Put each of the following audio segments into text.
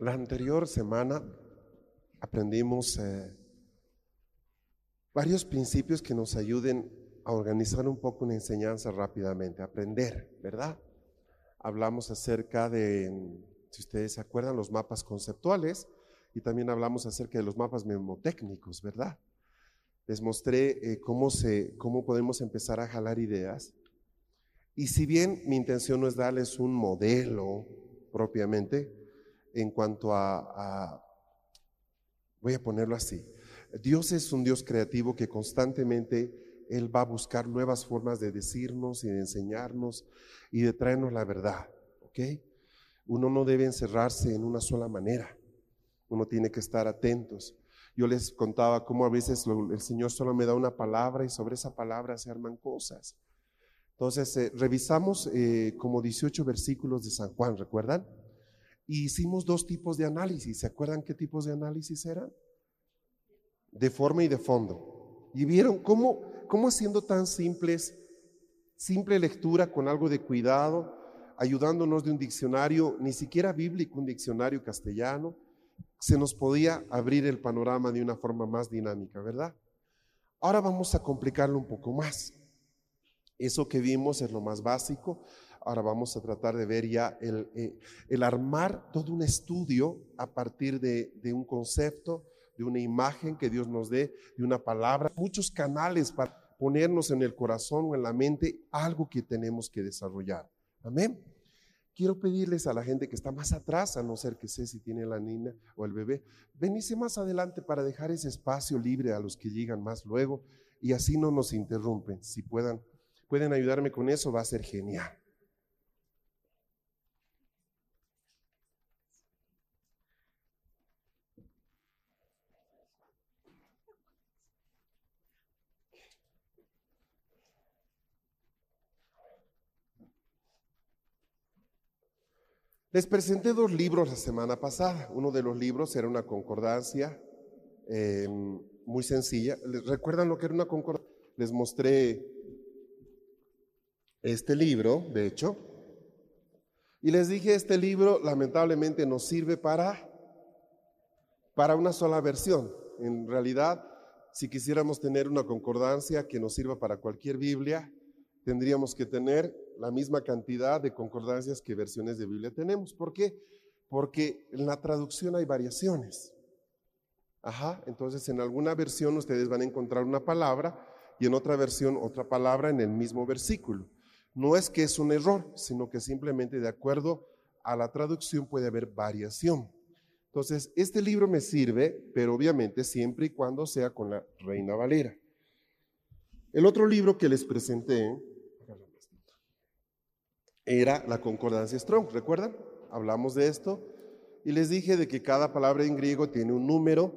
La anterior semana aprendimos eh, varios principios que nos ayuden a organizar un poco una enseñanza rápidamente, aprender, ¿verdad? Hablamos acerca de, si ustedes se acuerdan, los mapas conceptuales y también hablamos acerca de los mapas memotécnicos, ¿verdad? Les mostré eh, cómo, se, cómo podemos empezar a jalar ideas. Y si bien mi intención no es darles un modelo propiamente, en cuanto a, voy a ponerlo así, Dios es un Dios creativo que constantemente Él va a buscar nuevas formas de decirnos y de enseñarnos y de traernos la verdad, ¿ok? Uno no debe encerrarse en una sola manera, uno tiene que estar atentos. Yo les contaba cómo a veces el Señor solo me da una palabra y sobre esa palabra se arman cosas. Entonces, eh, revisamos eh, como 18 versículos de San Juan, ¿recuerdan? Y hicimos dos tipos de análisis. ¿Se acuerdan qué tipos de análisis eran? De forma y de fondo. Y vieron cómo, cómo haciendo tan simples, simple lectura con algo de cuidado, ayudándonos de un diccionario, ni siquiera bíblico, un diccionario castellano, se nos podía abrir el panorama de una forma más dinámica, ¿verdad? Ahora vamos a complicarlo un poco más. Eso que vimos es lo más básico. Ahora vamos a tratar de ver ya el, eh, armar todo un estudio a partir de, de, un concepto, de una imagen que Dios nos dé, de una palabra, muchos canales para ponernos en el corazón o en la mente algo que tenemos que desarrollar. Amén. Quiero pedirles a la gente que está más atrás, a no ser que sé si tiene la niña o el bebé, venirse más adelante para dejar ese espacio libre a los que llegan más luego y así no nos interrumpen. Si puedan, pueden ayudarme con eso, va a ser genial. Les presenté dos libros la semana pasada. Uno de los libros era una concordancia em, muy sencilla. ¿Recuerdan lo que era una concordancia? Les mostré este libro, de hecho, y les dije, este libro lamentablemente nos sirve para, para una sola versión. En realidad, si quisiéramos tener una concordancia que nos sirva para cualquier Biblia, tendríamos que tener la misma cantidad de concordancias que versiones de Biblia tenemos. ¿Por qué? Porque en la traducción hay variaciones. Ajá, entonces en alguna versión ustedes van a encontrar una palabra y en otra versión otra palabra en el mismo versículo. No es que es un error, sino que simplemente de acuerdo a la traducción puede haber variación. Entonces, este libro me sirve, pero obviamente siempre y cuando sea con la Reina Valera. El otro libro que les presenté era la concordancia Strong, ¿recuerdan? Hablamos de esto y les dije de que cada palabra en griego tiene un número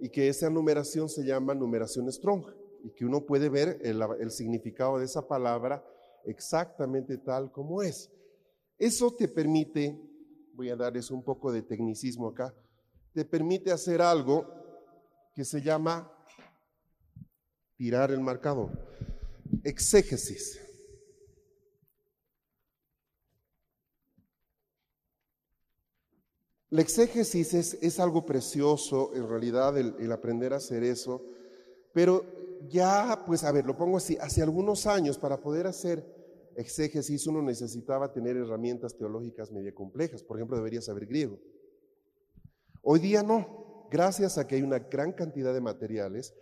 y que esa numeración se llama numeración Strong y que uno puede ver el, significado de esa palabra exactamente tal como es. Eso te permite, voy a darles un poco de tecnicismo acá, te permite hacer algo que se llama tirar el marcador. Exégesis. La exégesis es, algo precioso, en realidad, el, aprender a hacer eso, pero ya, pues, a ver, lo pongo así, hace algunos años para poder hacer exégesis uno necesitaba tener herramientas teológicas media complejas, por ejemplo, debería saber griego. Hoy día no, gracias a que hay una gran cantidad de materiales,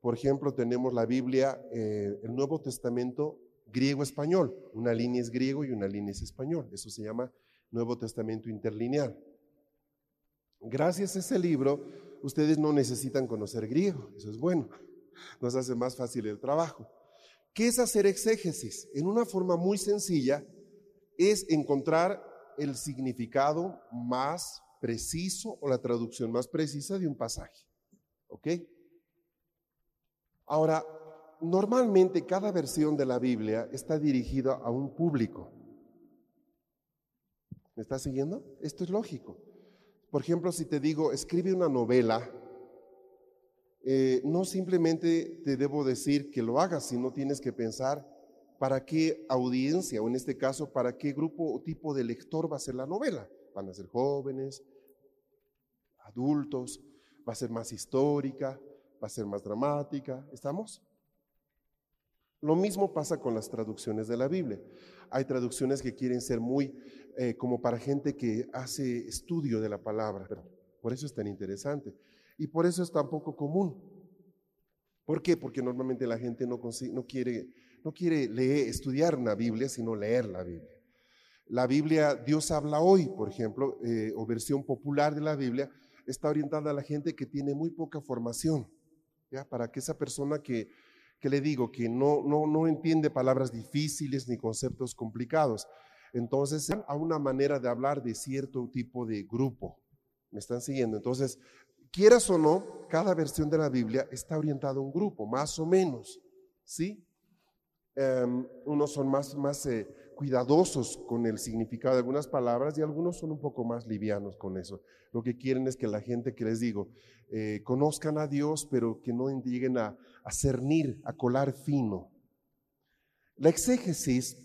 por ejemplo, tenemos la Biblia, eh, el Nuevo Testamento griego-español, una línea es griego y una línea es español, eso se llama Nuevo Testamento interlineal. Gracias a ese libro, ustedes no necesitan conocer griego, eso es bueno. nos hace más fácil el trabajo. ¿Qué es hacer exégesis? En una forma muy sencilla es encontrar el significado más preciso o la traducción más precisa de un pasaje. ¿Ok? Ahora, normalmente cada versión de la Biblia está dirigida a un público. ¿Me estás siguiendo? Esto es lógico. Por ejemplo, si te digo, escribe una novela, eh, no simplemente te debo decir que lo hagas, sino tienes que pensar para qué audiencia, o en este caso, para qué grupo o tipo de lector va a ser la novela. Van a ser jóvenes, adultos, va a ser más histórica, va a ser más dramática. ¿Estamos? Lo mismo pasa con las traducciones de la Biblia. Hay traducciones que quieren ser muy eh, como para gente que hace estudio de la palabra. Por eso es tan interesante. Y por eso es tan poco común. ¿Por qué? Porque normalmente la gente no, no quiere, no quiere leer, estudiar la Biblia, sino leer la Biblia. La Biblia, Dios habla hoy, por ejemplo, eh, o versión popular de la Biblia, está orientada a la gente que tiene muy poca formación. ¿ya? Para que esa persona que, que le digo, que no, no, no entiende palabras difíciles ni conceptos complicados, entonces a una manera de hablar de cierto tipo de grupo. ¿Me están siguiendo? Entonces, quieras o no, cada versión de la Biblia está orientada a un grupo, más o menos, ¿sí? Em, unos son más, más eh, cuidadosos con el significado de algunas palabras y algunos son un poco más livianos con eso. Lo que quieren es que la gente que les digo, eh, conozcan a Dios, pero que no lleguen a, a cernir, a colar fino. La exégesis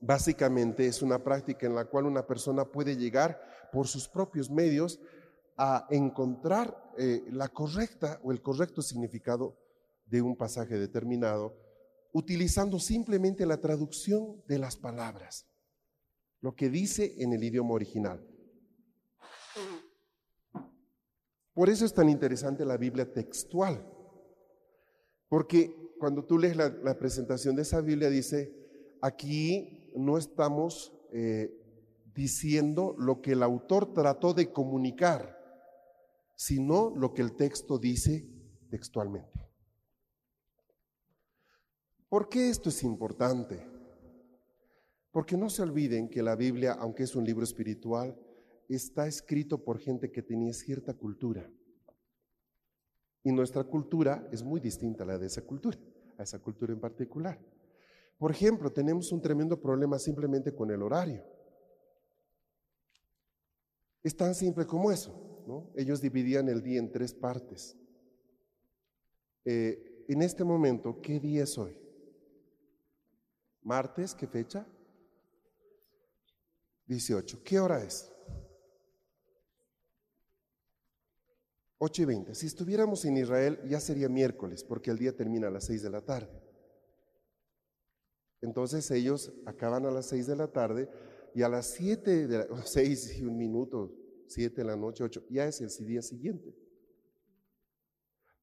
básicamente es una práctica en la cual una persona puede llegar por sus propios medios a encontrar eh, la correcta o el correcto significado de un pasaje determinado, utilizando simplemente la traducción de las palabras, lo que dice en el idioma original. Por eso es tan interesante la Biblia textual, porque cuando tú lees la, presentación de esa Biblia dice, aquí no estamos eh, diciendo lo que el autor trató de comunicar, sino lo que el texto dice textualmente. ¿Por qué esto es importante? Porque no se olviden que la Biblia, aunque es un libro espiritual, está escrito por gente que tenía cierta cultura. Y nuestra cultura es muy distinta a la de esa cultura, a esa cultura en particular. Por ejemplo, tenemos un tremendo problema simplemente con el horario. Es tan simple como eso. Ellos dividían el día en tres partes. Eh, en este momento, ¿qué día es hoy? ¿Martes? ¿Qué fecha? 18. ¿Qué hora es? 8 y 20. Si estuviéramos en Israel ya sería miércoles, porque el día termina a las 6 de la tarde. Entonces ellos acaban a las 6 de la tarde y a las 7 de la 6 y un minuto, 7 de la noche, 8, ya es el día siguiente.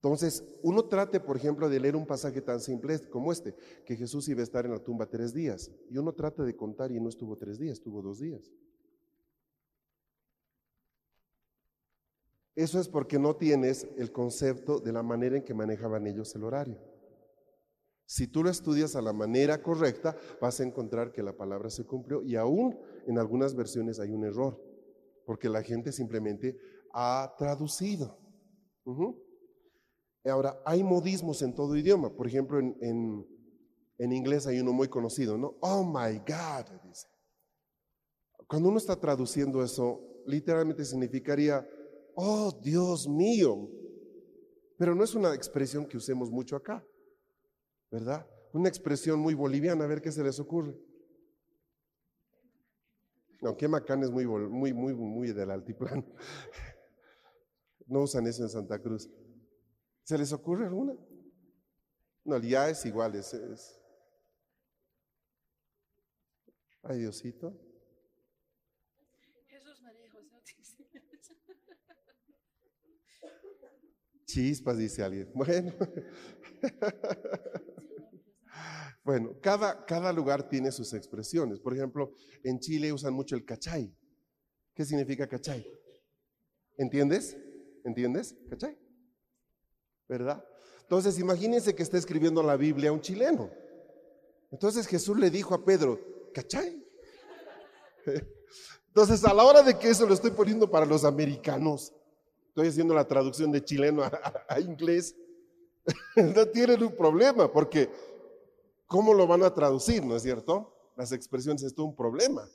Entonces, uno trate, por ejemplo, de leer un pasaje tan simple como este, que Jesús iba a estar en la tumba tres días, y uno trata de contar y no estuvo tres días, estuvo dos días. Eso es porque no tienes el concepto de la manera en que manejaban ellos el horario. Si tú lo estudias a la manera correcta, vas a encontrar que la palabra se cumplió y aún en algunas versiones hay un error porque la gente simplemente ha traducido. Ahora, hay modismos en todo idioma. Por ejemplo, en, inglés hay uno muy conocido, ¿no? Oh my God, dice. Cuando uno está traduciendo eso, literalmente significaría, oh Dios mío. Pero no es una expresión que usemos mucho acá, ¿verdad? Una expresión muy boliviana, a ver qué se les ocurre. No, Quemacán es muy, muy, muy, muy del altiplano. No usan eso en Santa Cruz. ¿Se les ocurre alguna? No, ya es igual, es, Ay, Diosito. Jesús María José. Chispas, dice alguien. Bueno. Bueno, cada, cada lugar tiene sus expresiones. Por ejemplo, en Chile usan mucho el cachay. ¿Qué significa cachay? ¿Entiendes? ¿Entiendes? ¿Cachay? ¿Verdad? Entonces, imagínense que está escribiendo la Biblia un chileno. Entonces Jesús le dijo a Pedro, ¿cachai? Entonces, a la hora de que eso lo estoy poniendo para los americanos, estoy haciendo la traducción de chileno a, inglés, no tienen un problema, porque ¿cómo lo van a traducir, no es cierto? Las expresiones es todo un problema.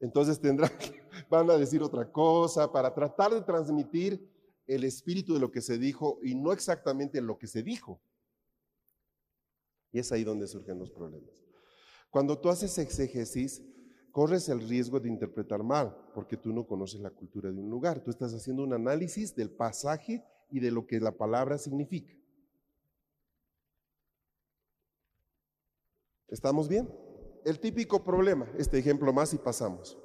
Entonces tendrán, van a decir otra cosa para tratar de transmitir el espíritu de lo que se dijo y no exactamente lo que se dijo. Y es ahí donde surgen los problemas. Cuando tú haces exégesis, corres el riesgo de interpretar mal, porque tú no conoces la cultura de un lugar. Tú estás haciendo un análisis del pasaje y de lo que la palabra significa. ¿Estamos bien? El típico problema, este ejemplo más y pasamos.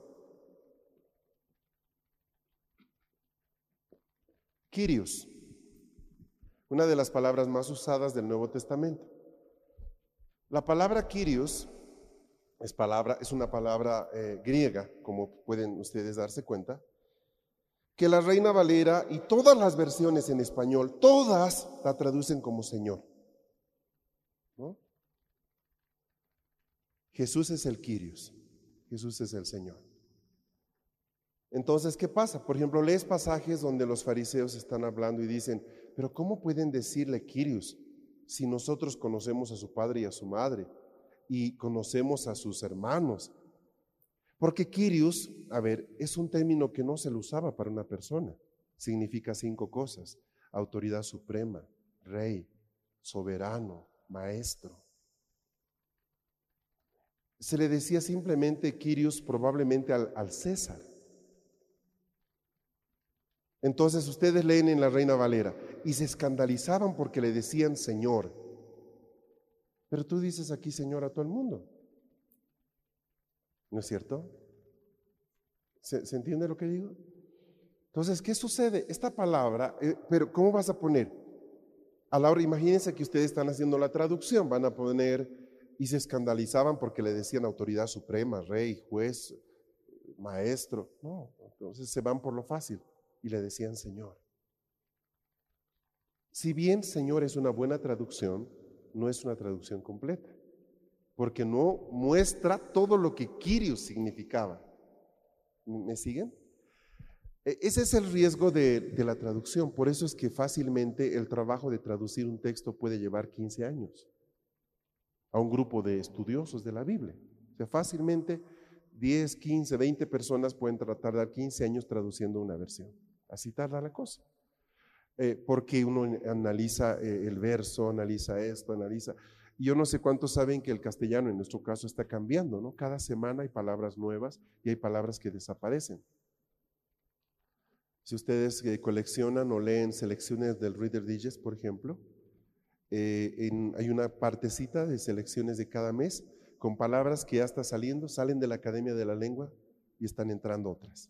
Kyrios, una de las palabras más usadas del Nuevo Testamento. La palabra Kyrios es, palabra, es una palabra eh, griega, como pueden ustedes darse cuenta, que la Reina Valera y todas las versiones en español, todas la traducen como Señor. Jesús es el Kyrios, Jesús es el Señor. Entonces, ¿qué pasa? Por ejemplo, lees pasajes donde los fariseos están hablando y dicen, pero ¿cómo pueden decirle Kyrios si nosotros conocemos a su padre y a su madre y conocemos a sus hermanos? Porque Kyrios, a ver, es un término que no se lo usaba para una persona. Significa cinco cosas. Autoridad suprema, rey, soberano, maestro. Se le decía simplemente Kyrios probablemente al, al César. Entonces ustedes leen en la Reina Valera y se escandalizaban porque le decían Señor. Pero tú dices aquí Señor a todo el mundo. ¿No es cierto? ¿Se, entiende lo que digo? Entonces, ¿qué sucede? Esta palabra, eh, pero ¿cómo vas a poner? A la hora, imagínense que ustedes están haciendo la traducción, van a poner y se escandalizaban porque le decían autoridad suprema, rey, juez, maestro. No, entonces se van por lo fácil y le decían Señor. Si bien Señor es una buena traducción, no es una traducción completa, porque no muestra todo lo que Kyrios significaba. ¿Me siguen? E, ese es el riesgo de, de, la traducción, por eso es que fácilmente el trabajo de traducir un texto puede llevar 15 años a un grupo de estudiosos de la Biblia. O sea, fácilmente 10, 15, 20 personas pueden tardar 15 años traduciendo una versión. Así tarda la cosa. Eh, porque uno analiza eh, el verso, analiza esto, analiza. Yo no sé cuántos saben que el castellano en nuestro caso está cambiando, ¿no? Cada semana hay palabras nuevas y hay palabras que desaparecen. Si ustedes eh, coleccionan o leen selecciones del Reader Digest, por ejemplo, hay una partecita de selecciones de cada mes con palabras que ya están saliendo, salen de la Academia de la Lengua y están entrando otras.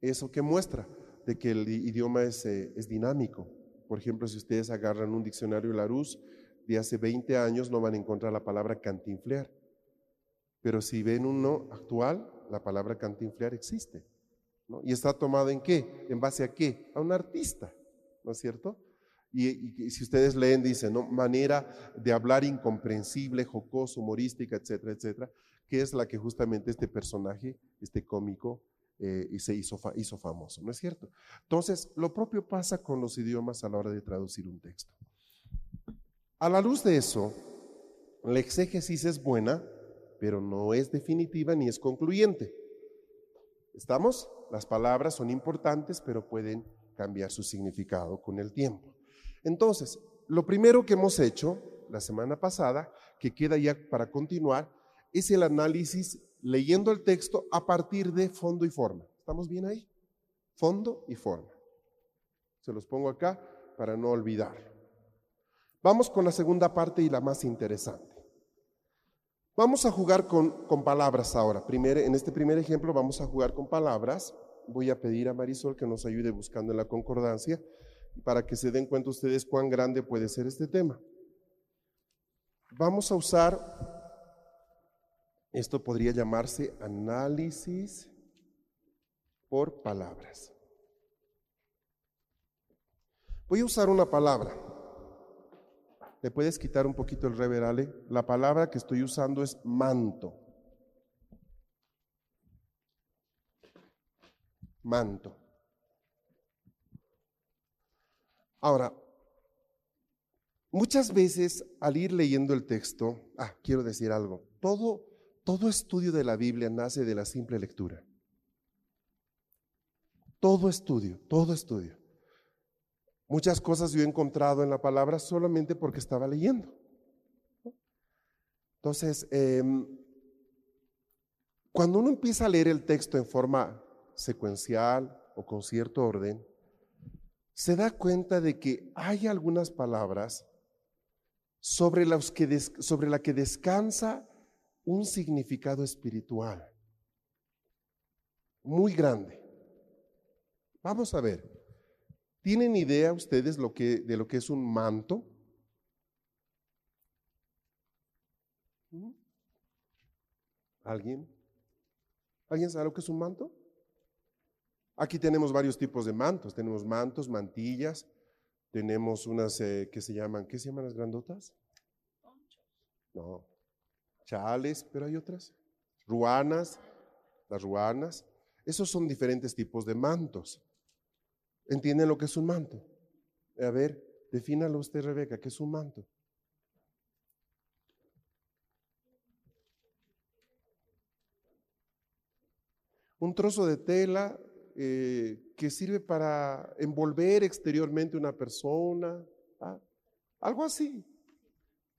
¿Eso qué muestra? De que el idioma es, eh, es dinámico. Por ejemplo, si ustedes agarran un diccionario Larousse de hace 20 años, no van a encontrar la palabra cantinflear. Pero si ven uno actual, la palabra cantinflear existe. ¿Y está tomada en qué? ¿En base a qué? A un artista, ¿no es cierto? Y, si ustedes leen, dice, ¿no? Manera de hablar incomprensible, jocoso, humorística, etcétera, etcétera, que es la que justamente este personaje, este cómico, eh, se hizo, hizo famoso, ¿no es cierto? Entonces, lo propio pasa con los idiomas a la hora de traducir un texto. A la luz de eso, la exégesis es buena, pero no es definitiva ni es concluyente. ¿Estamos? Las palabras son importantes, pero pueden cambiar su significado con el tiempo. Entonces, lo primero que hemos hecho la semana pasada, que queda ya para continuar, es el análisis leyendo el texto a partir de fondo y forma. ¿Estamos bien ahí? Fondo y forma. Se los pongo acá para no olvidar. Vamos con la segunda parte y la más interesante. Vamos a jugar con, palabras ahora. en este primer ejemplo vamos a jugar con palabras. Voy a pedir a Marisol que nos ayude buscando en la concordancia para que se den cuenta ustedes cuán grande puede ser este tema. Vamos a usar esto podría llamarse análisis por palabras. Voy a usar una palabra. ¿Le puedes quitar un poquito el reverale? La palabra que estoy usando es manto. Manto. Ahora, muchas veces al ir leyendo el texto, ah, quiero decir algo, todo, todo estudio de la Biblia nace de la simple lectura. Todo estudio, todo estudio. Muchas cosas yo he encontrado en la palabra solamente porque estaba leyendo. Entonces, em, cuando uno empieza a leer el texto en forma secuencial o con cierto orden, se da cuenta de que hay algunas palabras sobre las que, sobre la que descansa un significado espiritual muy grande. Vamos a ver. ¿Tienen idea ustedes lo que, de lo que es un manto? ¿Mm? ¿Alguien? ¿Alguien sabe lo que es un manto? Aquí tenemos varios tipos de mantos. Tenemos mantos, mantillas. Tenemos unas eh, que se llaman, ¿qué se llaman las grandotas? No. Chales, pero hay otras. Ruanas, las ruanas. Esos son diferentes tipos de mantos. ¿Entienden lo que es un manto? A ver, defínalo usted, Rebeca, ¿qué es un manto? Un trozo de tela eh, que sirve para envolver exteriormente una persona, ¿ah? algo así.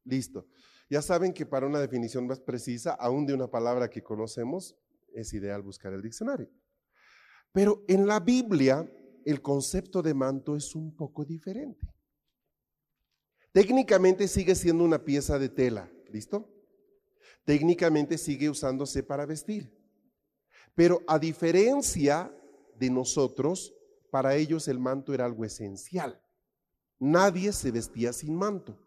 Listo. Ya saben que para una definición más precisa, aún de una palabra que conocemos, es ideal buscar el diccionario. Pero en la Biblia, el concepto de manto es un poco diferente. Técnicamente sigue siendo una pieza de tela, ¿listo? Técnicamente sigue usándose para vestir. Pero a diferencia de nosotros, para ellos el manto era algo esencial. Nadie se vestía sin manto.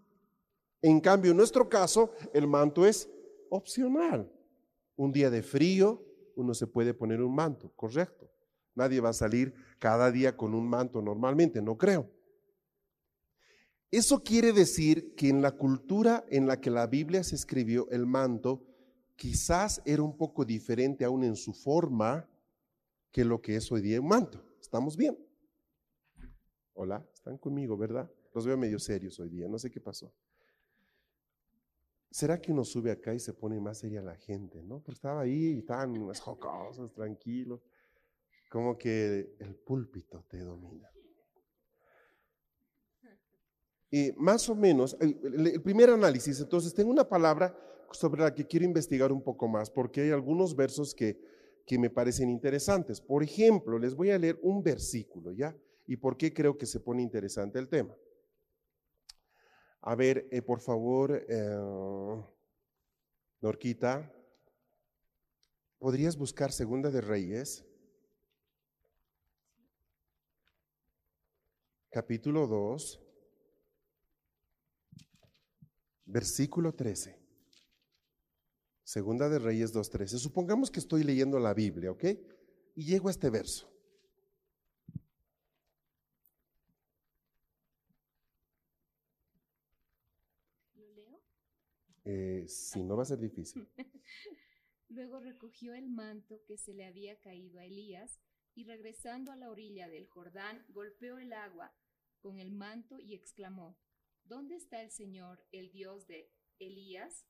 En cambio, en nuestro caso, el manto es opcional. Un día de frío, uno se puede poner un manto, correcto. Nadie va a salir cada día con un manto normalmente, no creo. Eso quiere decir que en la cultura en la que la Biblia se escribió, el manto quizás era un poco diferente aún en su forma que lo que es hoy día un manto. ¿Estamos bien? Hola, están conmigo, ¿verdad? Los veo medio serios hoy día, no sé qué pasó. ¿Será que uno sube acá y se pone más seria la gente, no? Pero estaba ahí y estaban más jocosos, tranquilos como que el púlpito te domina. Y más o menos, el, primer análisis, entonces tengo una palabra sobre la que quiero investigar un poco más, porque hay algunos versos que, que me parecen interesantes. Por ejemplo, les voy a leer un versículo, ¿ya? ¿Y por qué creo que se pone interesante el tema? A ver, eh, por favor, eh, Norquita, ¿podrías buscar Segunda de Reyes? capítulo 2, versículo 13. Segunda de Reyes 2.13. Supongamos que estoy leyendo la Biblia, ¿ok? Y llego a este verso. ¿Lo leo? Eh, sí, no va a ser difícil. Luego recogió el manto que se le había caído a Elías y regresando a la orilla del Jordán golpeó el agua con el manto y exclamó, ¿Dónde está el Señor, el Dios de Elías?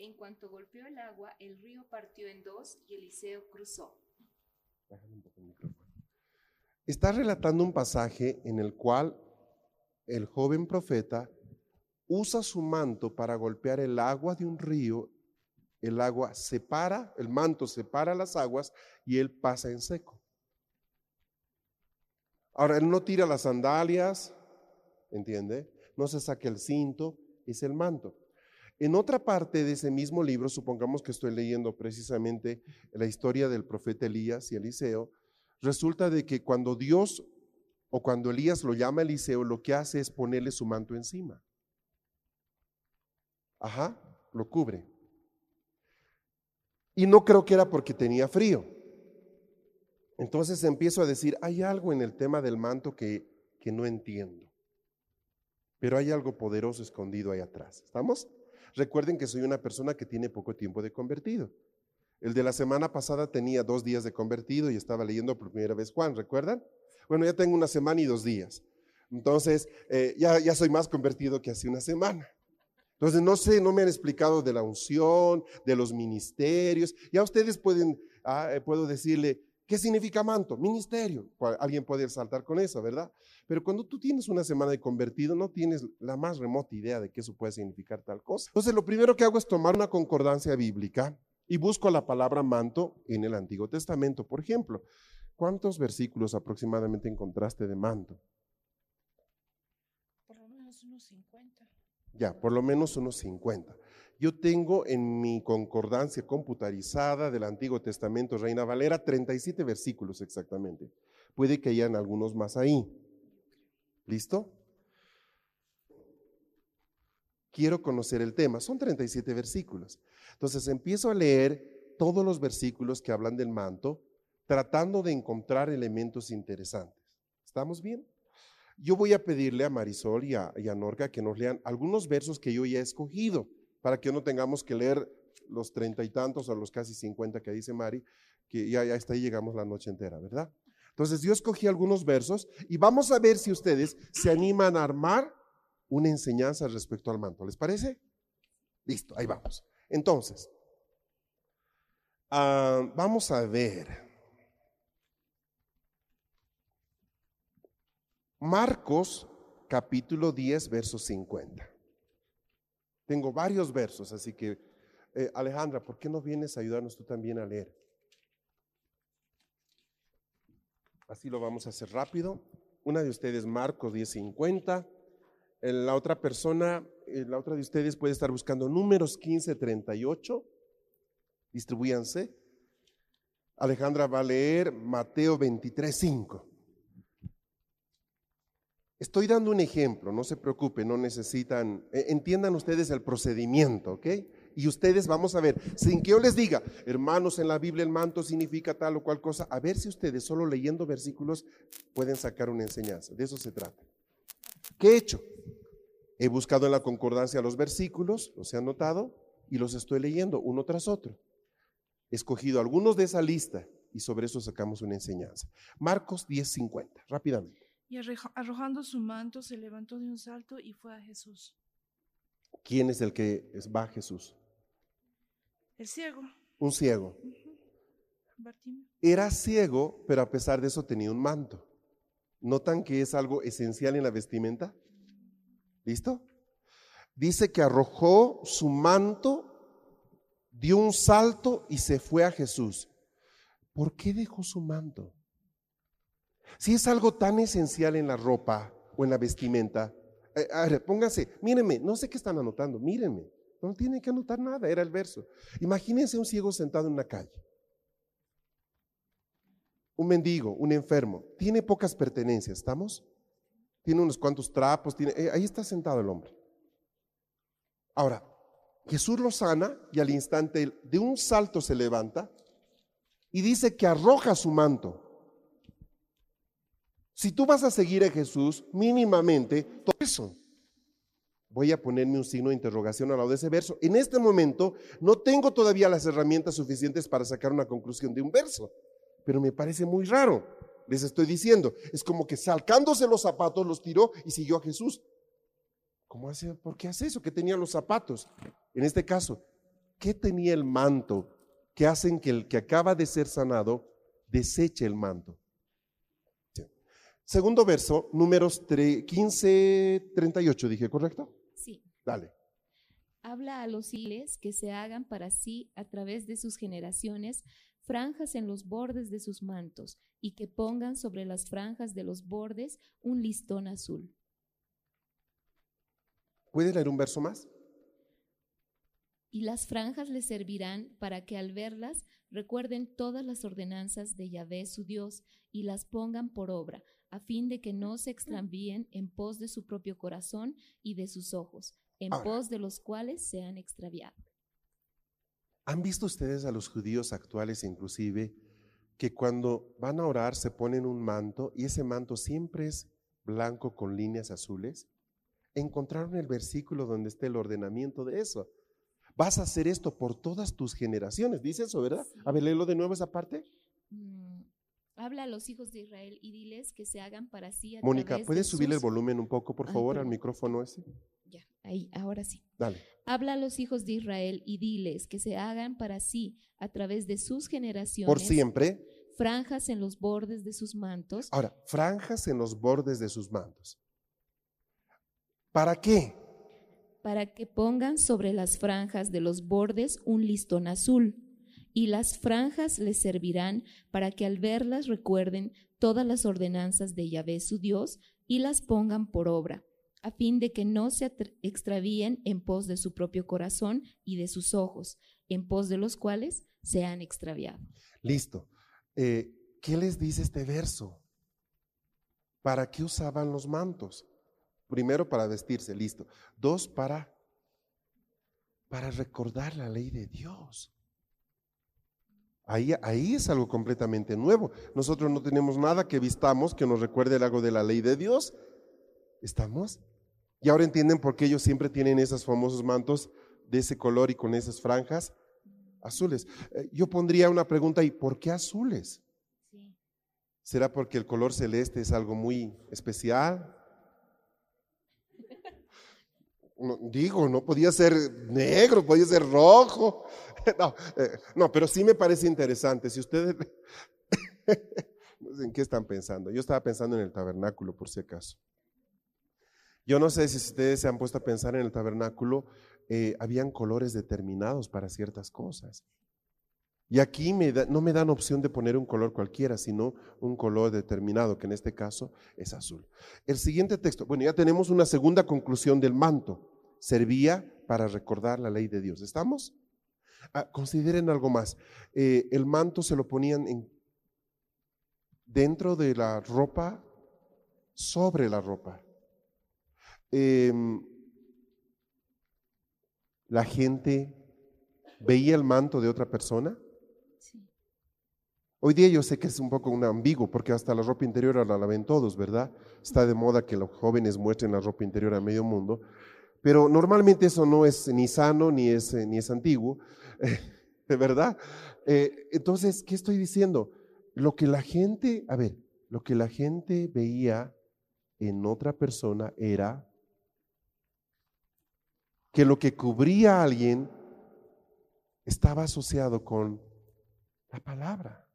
En cuanto golpeó el agua, el río partió en dos y Eliseo cruzó. Está relatando un pasaje en el cual el joven profeta usa su manto para golpear el agua de un río. El agua separa, el manto separa las aguas y él pasa en seco. Ahora, él no tira las sandalias, ¿entiende? No se saca el cinto, es el manto. En otra parte de ese mismo libro, supongamos que estoy leyendo precisamente la historia del profeta Elías y Eliseo, resulta de que cuando Dios o cuando Elías lo llama a Eliseo, lo que hace es ponerle su manto encima. Ajá, lo cubre. Y no creo que era porque tenía frío. Entonces empiezo a decir, hay algo en el tema del manto que, que no entiendo. pero hay algo poderoso escondido ahí atrás. ¿Estamos? Recuerden que soy una persona que tiene poco tiempo de convertido. El de la semana pasada tenía dos días de convertido y estaba leyendo por primera vez Juan, ¿recuerdan? Bueno, ya tengo una semana y dos días. Entonces, eh, ya, ya soy más convertido que hace una semana. Entonces, no sé, no me han explicado de la unción, de los ministerios. Ya ustedes pueden, ah, eh, puedo decirle, ¿qué significa manto? Ministerio. Alguien puede saltar con eso, ¿verdad? Pero cuando tú tienes una semana de convertido, no tienes la más remota idea de que eso puede significar tal cosa. Entonces, lo primero que hago es tomar una concordancia bíblica y busco la palabra manto en el Antiguo Testamento. Por ejemplo, ¿cuántos versículos aproximadamente encontraste de manto? Por lo menos unos 50. Ya, por lo menos unos 50. Yo tengo en mi concordancia computarizada del Antiguo Testamento Reina Valera 37 versículos exactamente. Puede que hayan algunos más ahí. ¿Listo? Quiero conocer el tema. Son 37 versículos. Entonces empiezo a leer todos los versículos que hablan del manto, tratando de encontrar elementos interesantes. ¿Estamos bien? Yo voy a pedirle a Marisol y a, Norca que nos lean algunos versos que yo ya he escogido, para que no tengamos que leer los treinta y tantos o los casi cincuenta que dice Mari, que ya, ya hasta ahí llegamos la noche entera, ¿verdad? Entonces yo escogí algunos versos y vamos a ver si ustedes se animan a armar una enseñanza respecto al manto. ¿Les parece? Listo, ahí vamos. Entonces, ah, vamos a ver. Marcos capítulo 10, verso 50. Tengo varios versos, así que eh, Alejandra, ¿por qué no vienes a ayudarnos tú también a leer? Así lo vamos a hacer rápido. Una de ustedes, Marcos 10, 50. La otra persona, eh, la otra de ustedes puede estar buscando números 15, 38. Distribúyanse. Alejandra va a leer Mateo 23, 5. Estoy dando un ejemplo, no se preocupen, no necesitan, eh, entiendan ustedes el procedimiento, ¿ok? Y ustedes vamos a ver, sin que yo les diga, hermanos, en la Biblia el manto significa tal o cual cosa, a ver si ustedes solo leyendo versículos pueden sacar una enseñanza. De eso se trata. ¿Qué he hecho? He buscado en la concordancia los versículos, los he anotado y los estoy leyendo uno tras otro. He escogido algunos de esa lista y sobre eso sacamos una enseñanza. Marcos 10:50, rápidamente. Y arrojando su manto, se levantó de un salto y fue a Jesús. ¿Quién es el que va a Jesús? El ciego. Un ciego. Era ciego, pero a pesar de eso tenía un manto. ¿Notan que es algo esencial en la vestimenta? ¿Listo? Dice que arrojó su manto, dio un salto y se fue a Jesús. ¿Por qué dejó su manto? Si es algo tan esencial en la ropa o en la vestimenta, eh, a ver, pónganse, mírenme, no sé qué están anotando, mírenme, no tienen que anotar nada, era el verso. Imagínense un ciego sentado en una calle, un mendigo, un enfermo, tiene pocas pertenencias, ¿estamos? Tiene unos cuantos trapos, eh, ahí está sentado el hombre. Ahora, Jesús lo sana y al instante de un salto se levanta y dice que arroja su manto. Si tú vas a seguir a Jesús, mínimamente, todo eso. Voy a ponerme un signo de interrogación al lado de ese verso. En este momento no tengo todavía las herramientas suficientes para sacar una conclusión de un verso, pero me parece muy raro. Les estoy diciendo, es como que salcándose los zapatos los tiró y siguió a Jesús. ¿Cómo hace? ¿Por qué hace eso? ¿Qué tenía los zapatos? En este caso, ¿qué tenía el manto que hacen que el que acaba de ser sanado deseche el manto? Segundo verso, números 15, 38, dije, ¿correcto? Sí. Dale. Habla a los hiles que se hagan para sí a través de sus generaciones franjas en los bordes de sus mantos y que pongan sobre las franjas de los bordes un listón azul. ¿Puede leer un verso más? Y las franjas les servirán para que al verlas recuerden todas las ordenanzas de Yahvé su Dios y las pongan por obra a fin de que no se extravíen en pos de su propio corazón y de sus ojos, en pos de los cuales se han extraviado. ¿Han visto ustedes a los judíos actuales inclusive que cuando van a orar se ponen un manto y ese manto siempre es blanco con líneas azules? Encontraron el versículo donde está el ordenamiento de eso. Vas a hacer esto por todas tus generaciones. Dice eso, ¿verdad? Sí. A ver, léelo de nuevo esa parte. Mm, Habla a los hijos de Israel y diles que se hagan para sí a Mónica, través de ¿puedes subirle el volumen un poco, por Ay, favor, al micrófono ese? Ya, ahí, ahora sí. Dale. Habla a los hijos de Israel y diles que se hagan para sí a través de sus generaciones Por siempre. franjas en los bordes de sus mantos Ahora, franjas en los bordes de sus mantos. ¿Para qué? Para que pongan sobre las franjas de los bordes un listón azul, y las franjas les servirán para que al verlas recuerden todas las ordenanzas de Yahvé su Dios y las pongan por obra, a fin de que no se extravíen en pos de su propio corazón y de sus ojos, en pos de los cuales se han extraviado. Listo. Eh, ¿Qué les dice este verso? ¿Para qué usaban los mantos? Primero, para vestirse, listo. Dos, para, para recordar la ley de Dios. Ahí, ahí es algo completamente nuevo. Nosotros no tenemos nada que vistamos que nos recuerde algo de la ley de Dios. ¿Estamos? Y ahora entienden por qué ellos siempre tienen esos famosos mantos de ese color y con esas franjas azules. Eh, Yo pondría una pregunta ahí, ¿por qué azules? ¿Será porque el color celeste es algo muy especial? No, digo, no podía ser negro, podía ser rojo. No, eh, no, pero sí me parece interesante. Si ustedes, en qué están pensando. Yo estaba pensando en el tabernáculo, por si acaso. Yo no sé si ustedes se han puesto a pensar en el tabernáculo, eh, habían colores determinados para ciertas cosas. Y aquí no me dan opción de poner un color cualquiera, sino un color determinado, que en este caso es azul. El siguiente texto, bueno, ya tenemos una segunda conclusión del manto. Servía para recordar la ley de Dios. ¿Estamos? Ah, consideren algo más. Eh, el manto se lo ponían en, dentro de la ropa, sobre la ropa. Em, la gente veía el manto de otra persona. Hoy día yo sé que es un poco un ambiguo, porque hasta la ropa interior ahora la ven todos, ¿verdad? Está de moda que los jóvenes muestren la ropa interior a medio mundo, pero normalmente eso no es ni sano ni es, eh, ni es antiguo, ¿de verdad? Eh, entonces, ¿qué estoy diciendo? Lo que la gente, a ver, lo que la gente veía en otra persona era que lo que cubría a alguien estaba asociado con la palabra.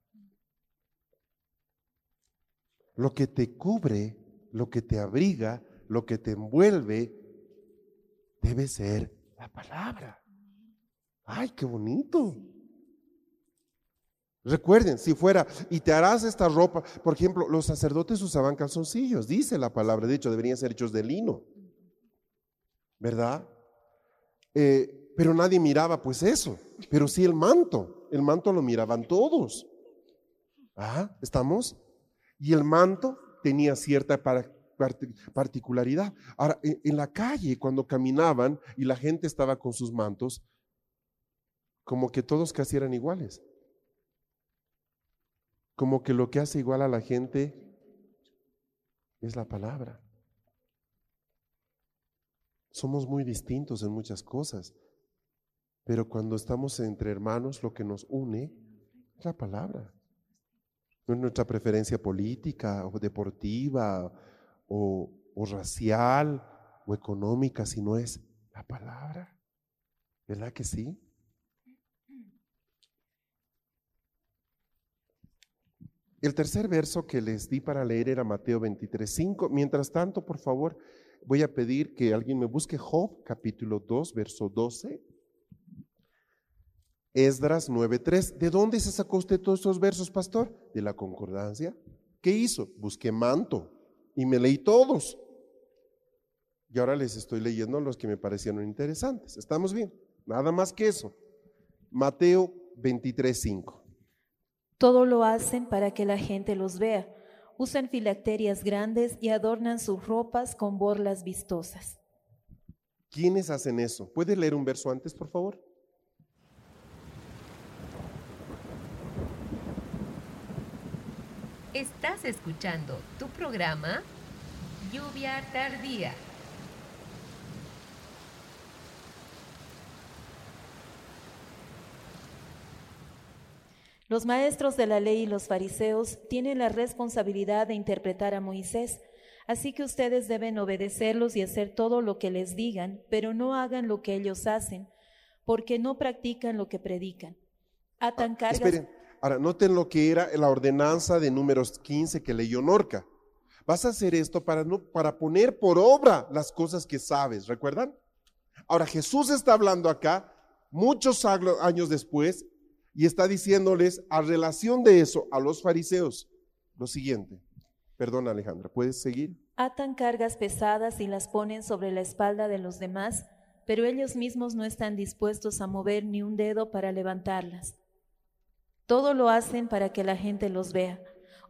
Lo que te cubre, lo que te abriga, lo que te envuelve, debe ser la palabra. Ay, qué bonito. Recuerden, si fuera, y te harás esta ropa, por ejemplo, los sacerdotes usaban calzoncillos, dice la palabra, de hecho, deberían ser hechos de lino, ¿verdad? Eh, pero nadie miraba pues eso, pero sí el manto, el manto lo miraban todos. ¿Ah? ¿Estamos? Y el manto tenía cierta particularidad. Ahora, en, en la calle, cuando caminaban y la gente estaba con sus mantos, como que todos casi eran iguales. Como que lo que hace igual a la gente es la palabra. Somos muy distintos en muchas cosas, pero cuando estamos entre hermanos, lo que nos une es la palabra. No es nuestra preferencia política o deportiva o, racial o económica, sino es la palabra. ¿Verdad que sí? El tercer verso que les di para leer era Mateo 23, 5. Mientras tanto, por favor, voy a pedir que alguien me busque Job, capítulo 2, verso 12. Esdras 9.3. ¿De dónde se sacó usted todos estos versos, pastor? De la concordancia. ¿Qué hizo? Busqué manto y me leí todos. Y ahora les estoy leyendo los que me parecieron interesantes. ¿Estamos bien? Nada más que eso. Mateo 23.5. Todo lo hacen para que la gente los vea. Usan filacterias grandes y adornan sus ropas con borlas vistosas. ¿Quiénes hacen eso? ¿Puede leer un verso antes, por favor? Estás escuchando tu programa Lluvia Tardía. Los maestros de la ley y los fariseos tienen la responsabilidad de interpretar a Moisés, así que ustedes deben obedecerlos y hacer todo lo que les digan, pero no hagan lo que ellos hacen, porque no practican lo que predican. Atan ah, cargas. Esperen, ahora noten lo que era la ordenanza de números 15 que leyó Norca. Vas a hacer esto para, no, para poner por obra las cosas que sabes, ¿recuerdan? Ahora Jesús está hablando acá muchos años después y está diciéndoles a relación de eso a los fariseos lo siguiente. Perdón Alejandra, ¿puedes seguir? Atan cargas pesadas y las ponen sobre la espalda de los demás, pero ellos mismos no están dispuestos a mover ni un dedo para levantarlas. Todo lo hacen para que la gente los vea.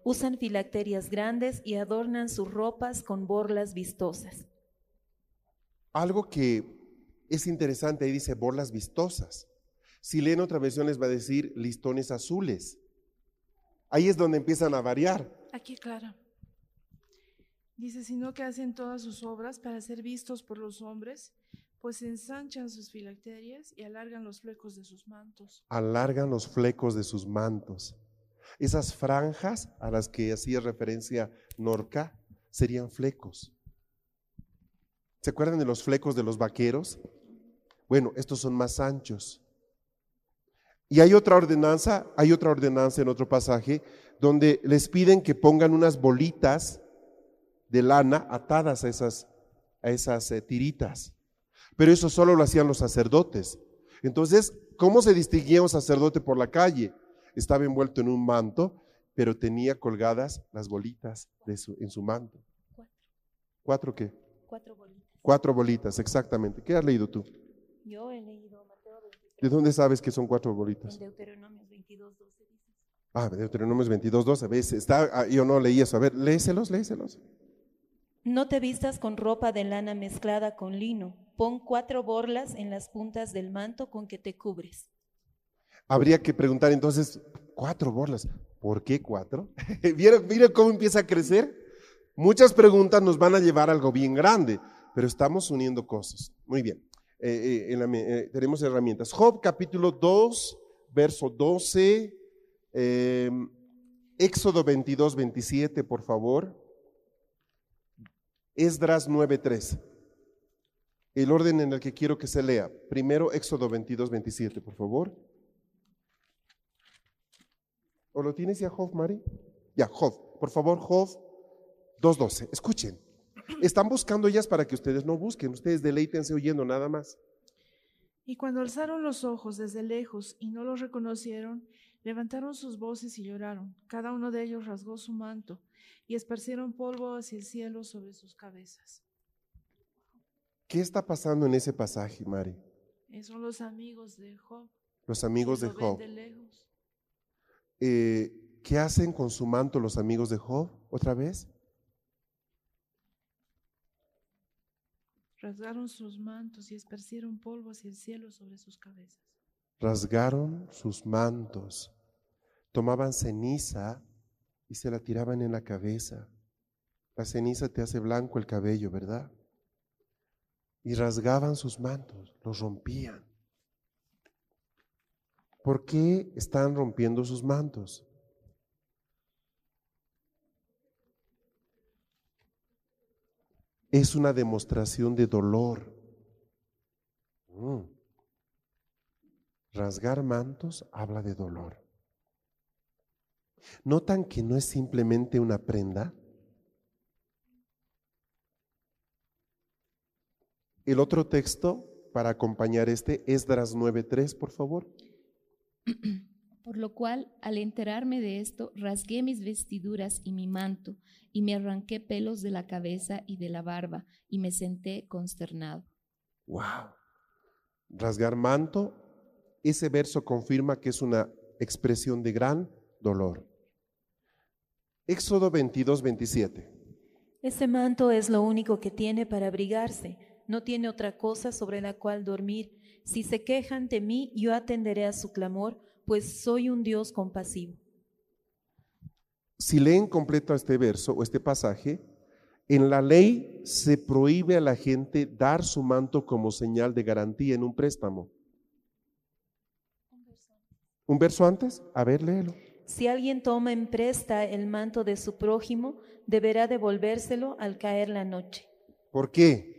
Usan filacterias grandes y adornan sus ropas con borlas vistosas. Algo que es interesante, ahí dice borlas vistosas. Si leen otra versión les va a decir listones azules. Ahí es donde empiezan a variar. Aquí, Clara. Dice, sino que hacen todas sus obras para ser vistos por los hombres, pues ensanchan sus filacterias y alargan los flecos de sus mantos. Alargan los flecos de sus mantos. Esas franjas a las que hacía referencia Norca serían flecos. ¿Se acuerdan de los flecos de los vaqueros? Bueno, estos son más anchos. Y hay otra ordenanza, hay otra ordenanza en otro pasaje donde les piden que pongan unas bolitas de lana atadas a esas, a esas eh, tiritas. Pero eso solo lo hacían los sacerdotes. Entonces, ¿cómo se distinguía un sacerdote por la calle? Estaba envuelto en un manto, pero tenía colgadas las bolitas de su- en su manto. Cuatro. ¿Cuatro qué? Cuatro bolitas. Cuatro bolitas, exactamente. ¿Qué has leído tú? Yo he leído Mateo 23, ¿De dónde sabes que son cuatro bolitas? en Deuteronomio 22, 12 dice. Ah, Deuteronomio 22, 12. ¿Ves? Está, ah, yo no leí eso. A ver, léeselos, léeselos. No te vistas con ropa de lana mezclada con lino. Pon cuatro borlas en las puntas del manto con que te cubres. Habría que preguntar entonces, cuatro borlas. ¿Por qué cuatro? ¿Vieron, ¿Vieron cómo empieza a crecer? Muchas preguntas nos van a llevar a algo bien grande, pero estamos uniendo cosas. Muy bien. Eh, eh, eh, tenemos herramientas. Job capítulo 2, verso 12. eh, Éxodo 22, 27, por favor. Esdras 9, 3. El orden en el que quiero que se lea. Primero Éxodo 22, 27, por favor. ¿O lo tienes ya, Job, Mari? Ya, Job. Por favor, Job 2.12. Escuchen. Están buscando ellas para que ustedes no busquen. Ustedes deleítense oyendo nada más. Y cuando alzaron los ojos desde lejos y no los reconocieron, levantaron sus voces y lloraron. Cada uno de ellos rasgó su manto y esparcieron polvo hacia el cielo sobre sus cabezas. ¿Qué está pasando en ese pasaje, Mari? Esos son los amigos de Job. Los amigos de Job. de lejos. Eh, ¿Qué hacen con su manto los amigos de Job? ¿Otra vez? Rasgaron sus mantos y esparcieron polvo hacia el cielo sobre sus cabezas. Rasgaron sus mantos. Tomaban ceniza y se la tiraban en la cabeza. La ceniza te hace blanco el cabello, ¿verdad? Y rasgaban sus mantos, los rompían. ¿Por qué están rompiendo sus mantos? Es una demostración de dolor. Mm. Rasgar mantos habla de dolor. ¿Notan que no es simplemente una prenda? El otro texto para acompañar este, Esdras 9.3, por favor. Por lo cual, al enterarme de esto, rasgué mis vestiduras y mi manto, y me arranqué pelos de la cabeza y de la barba, y me senté consternado. Wow. Rasgar manto, ese verso confirma que es una expresión de gran dolor. Éxodo 22, 27. Ese manto es lo único que tiene para abrigarse. No tiene otra cosa sobre la cual dormir. Si se quejan de mí, yo atenderé a su clamor, pues soy un Dios compasivo. Si leen completo este verso o este pasaje, en la ley se prohíbe a la gente dar su manto como señal de garantía en un préstamo. Un verso antes, a ver, léelo. Si alguien toma en presta el manto de su prójimo, deberá devolvérselo al caer la noche. ¿Por qué?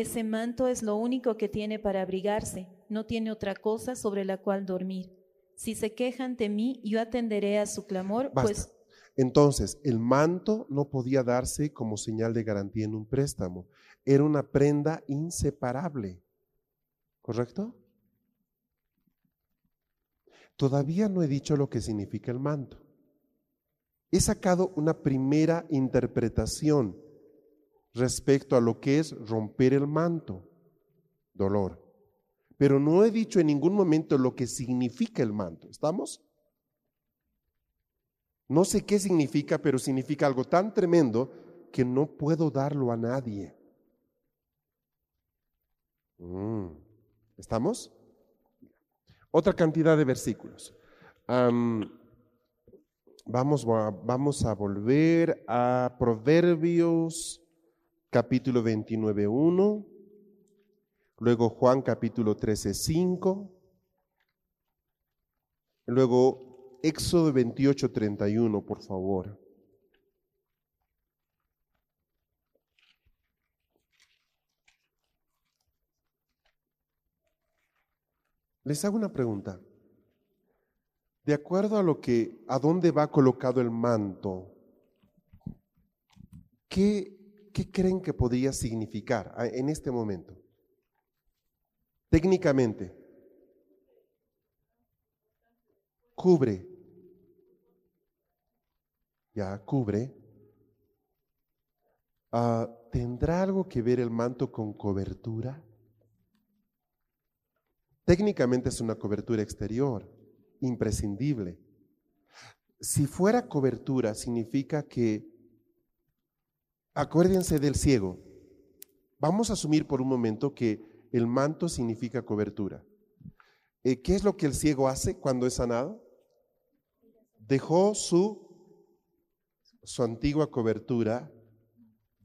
Ese manto es lo único que tiene para abrigarse, no tiene otra cosa sobre la cual dormir. Si se queja ante mí, yo atenderé a su clamor, Basta. pues Entonces, el manto no podía darse como señal de garantía en un préstamo. Era una prenda inseparable. ¿Correcto? Todavía no he dicho lo que significa el manto. He sacado una primera interpretación respecto a lo que es romper el manto, dolor. Pero no he dicho en ningún momento lo que significa el manto. ¿Estamos? No sé qué significa, pero significa algo tan tremendo que no puedo darlo a nadie. Mm, ¿Estamos? Otra cantidad de versículos. Am, vamos, a, vamos a volver a Proverbios capítulo 29, 1. Luego Juan capítulo 13, 5. Luego Éxodo 28, 31, por favor. Les hago una pregunta. De acuerdo a lo que, a dónde va colocado el manto, ¿qué, qué creen que podría significar en este momento? Técnicamente, cubre. Ya, cubre. Ah, ¿Tendrá algo que ver el manto con cobertura? Técnicamente es una cobertura exterior, imprescindible. Si fuera cobertura, significa que, acuérdense del ciego, vamos a asumir por un momento que el manto significa cobertura. Eh, ¿Qué es lo que el ciego hace cuando es sanado? Dejó su, su antigua cobertura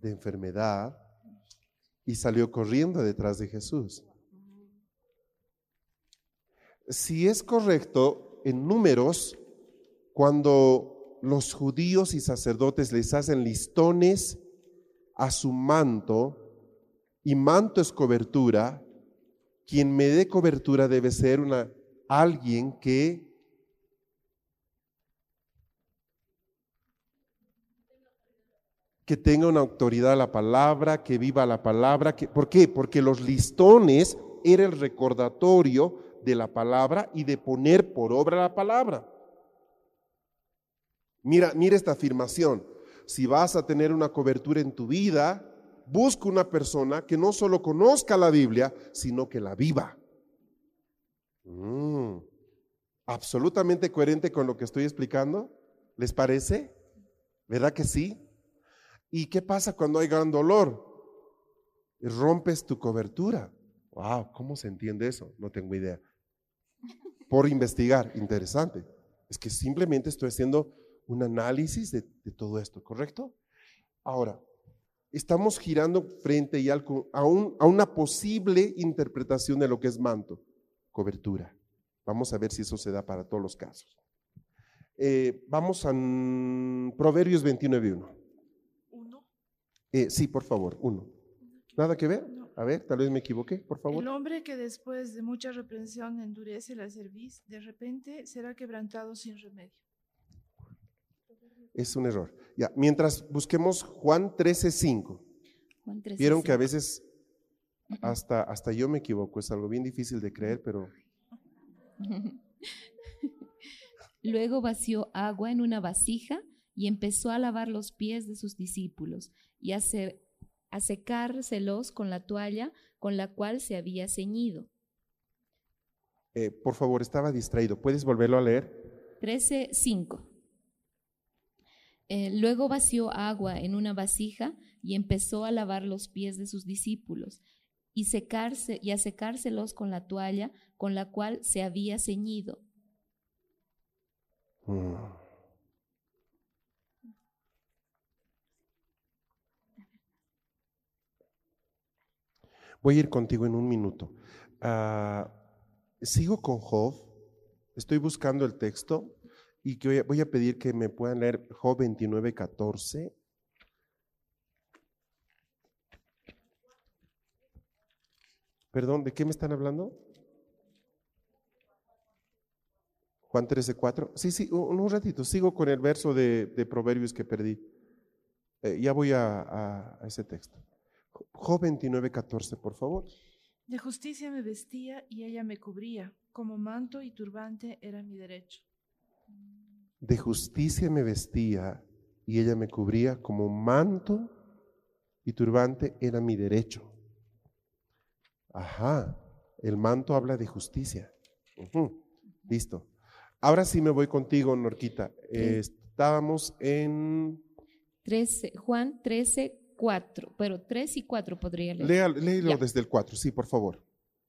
de enfermedad y salió corriendo detrás de Jesús. Si es correcto, en números, cuando los judíos y sacerdotes les hacen listones a su manto, y manto es cobertura, quien me dé cobertura debe ser una, alguien que que tenga una autoridad a la palabra, que viva la palabra. Que, ¿Por qué? Porque los listones era el recordatorio de la palabra y de poner por obra la palabra. Mira, mira esta afirmación. Si vas a tener una cobertura en tu vida, busca una persona que no solo conozca la Biblia, sino que la viva. Mm, absolutamente coherente con lo que estoy explicando. ¿Les parece? ¿Verdad que sí? ¿Y qué pasa cuando hay gran dolor? Rompes tu cobertura. Wow, ¿cómo se entiende eso? No tengo idea. Por investigar, interesante. Es que simplemente estoy haciendo un análisis de, de todo esto, ¿correcto? Ahora, estamos girando frente y al- a, un- a una posible interpretación de lo que es manto, cobertura. Vamos a ver si eso se da para todos los casos. Eh, vamos a mm, Proverbios 29.1. Uno. Eh, sí, por favor, uno. ¿Nada que ver? No. A ver, tal vez me equivoqué, por El favor. hombre que después de mucha reprensión endurece la cerviz, de repente será quebrantado sin remedio. Es un error. Ya, mientras busquemos Juan 13.5. Juan 13, Vieron que a veces hasta, hasta yo me equivoco, es algo bien difícil de creer, pero Luego vació agua en una vasija y empezó a lavar los pies de sus discípulos y a secárselos con la toalla con la cual se había ceñido. eh, por favor, estaba distraído. ¿Puedes volverlo a leer? 13.5. Eh, luego vació agua en una vasija y empezó a lavar los pies de sus discípulos y, secarse, y a secárselos con la toalla con la cual se había ceñido. Mm. Voy a ir contigo en un minuto. Ah, sigo con Job Estoy buscando el texto y que voy a pedir que me puedan leer Job 29, 14. Perdón, ¿de qué me están hablando? Juan 13, 4. Sí, sí, un, ratito. Sigo con el verso de, Proverbios que perdí. Eh, ya voy a, ese texto. Job 29, 14, por favor. De justicia me vestía y ella me cubría, como manto y turbante era mi derecho. De justicia me vestía y ella me cubría, como manto y turbante era mi derecho. Ajá, el manto habla de justicia. Listo. Ahora sí me voy contigo, Norquita. estábamos en... 13, Juan 13, 4, pero 3 y 4 podría leer. léelo desde el 4, sí, por favor.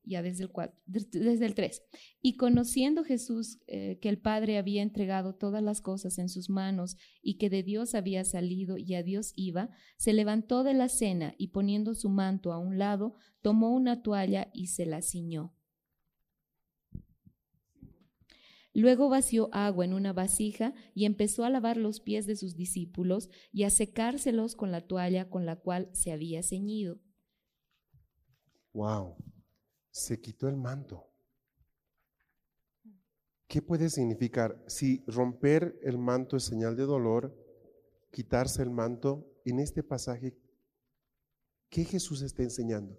Ya desde el 4, desde el 3. Y conociendo Jesús eh, que el Padre había entregado todas las cosas en sus manos y que de Dios había salido y a Dios iba, se levantó de la cena y poniendo su manto a un lado, tomó una toalla y se la ciñó. Luego vació agua en una vasija y empezó a lavar los pies de sus discípulos y a secárselos con la toalla con la cual se había ceñido. Wow, se quitó el manto. ¿Qué puede significar? Si romper el manto es señal de dolor, quitarse el manto, en este pasaje, ¿qué Jesús está enseñando?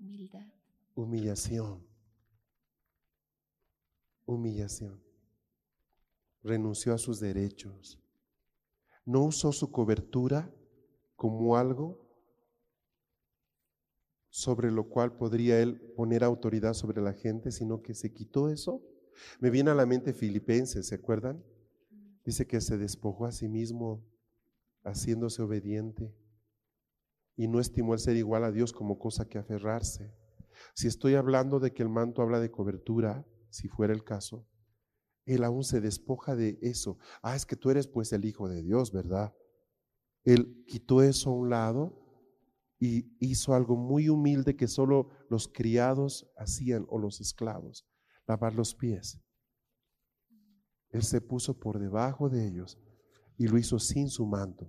Humildad. Humillación. Humillación renunció a sus derechos. No usó su cobertura como algo sobre lo cual podría él poner autoridad sobre la gente, sino que se quitó eso. Me viene a la mente Filipenses, ¿se acuerdan? Dice que se despojó a sí mismo haciéndose obediente y no estimó el ser igual a Dios como cosa que aferrarse. Si estoy hablando de que el manto habla de cobertura, si fuera el caso, él aún se despoja de eso. Ah, es que tú eres pues el Hijo de Dios, ¿verdad? Él quitó eso a un lado y hizo algo muy humilde que solo los criados hacían o los esclavos, lavar los pies. Él se puso por debajo de ellos y lo hizo sin su manto.